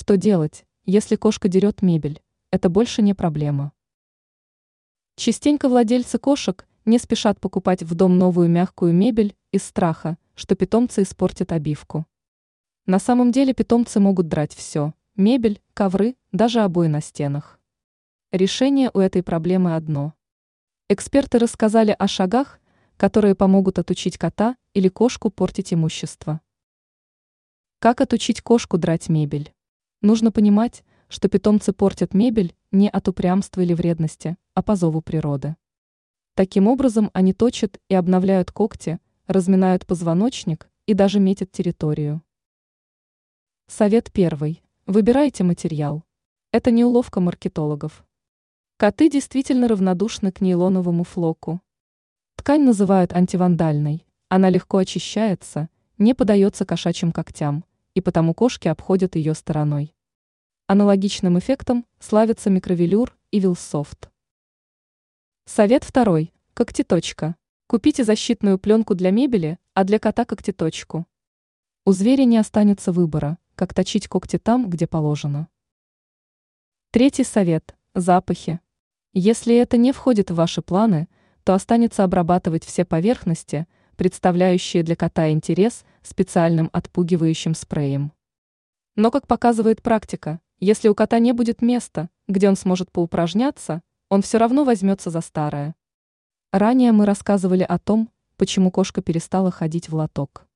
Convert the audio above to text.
Что делать, если кошка дерет мебель? Это больше не проблема. Частенько владельцы кошек не спешат покупать в дом новую мягкую мебель из страха, что питомцы испортят обивку. На самом деле питомцы могут драть все – мебель, ковры, даже обои на стенах. Решение у этой проблемы одно. Эксперты рассказали о шагах, которые помогут отучить кота или кошку портить имущество. Как отучить кошку драть мебель? Нужно понимать, что питомцы портят мебель не от упрямства или вредности, а по зову природы. Таким образом они точат и обновляют когти, разминают позвоночник и даже метят территорию. Совет первый. Выбирайте материал. Это не уловка маркетологов. Коты действительно равнодушны к нейлоновому флоку. Ткань называют антивандальной, она легко очищается, не подается кошачьим когтям, и потому кошки обходят ее стороной. Аналогичным эффектом славятся микровелюр и вилсофт. Совет второй. Когтеточка. Купите защитную пленку для мебели, а для кота когтеточку. У зверя не останется выбора, как точить когти там, где положено. Третий совет. Запахи. Если это не входит в ваши планы, то останется обрабатывать все поверхности, представляющие для кота интерес специальным отпугивающим спреем. Но, как показывает практика, если у кота не будет места, где он сможет поупражняться, он все равно возьмется за старое. Ранее мы рассказывали о том, почему кошка перестала ходить в лоток.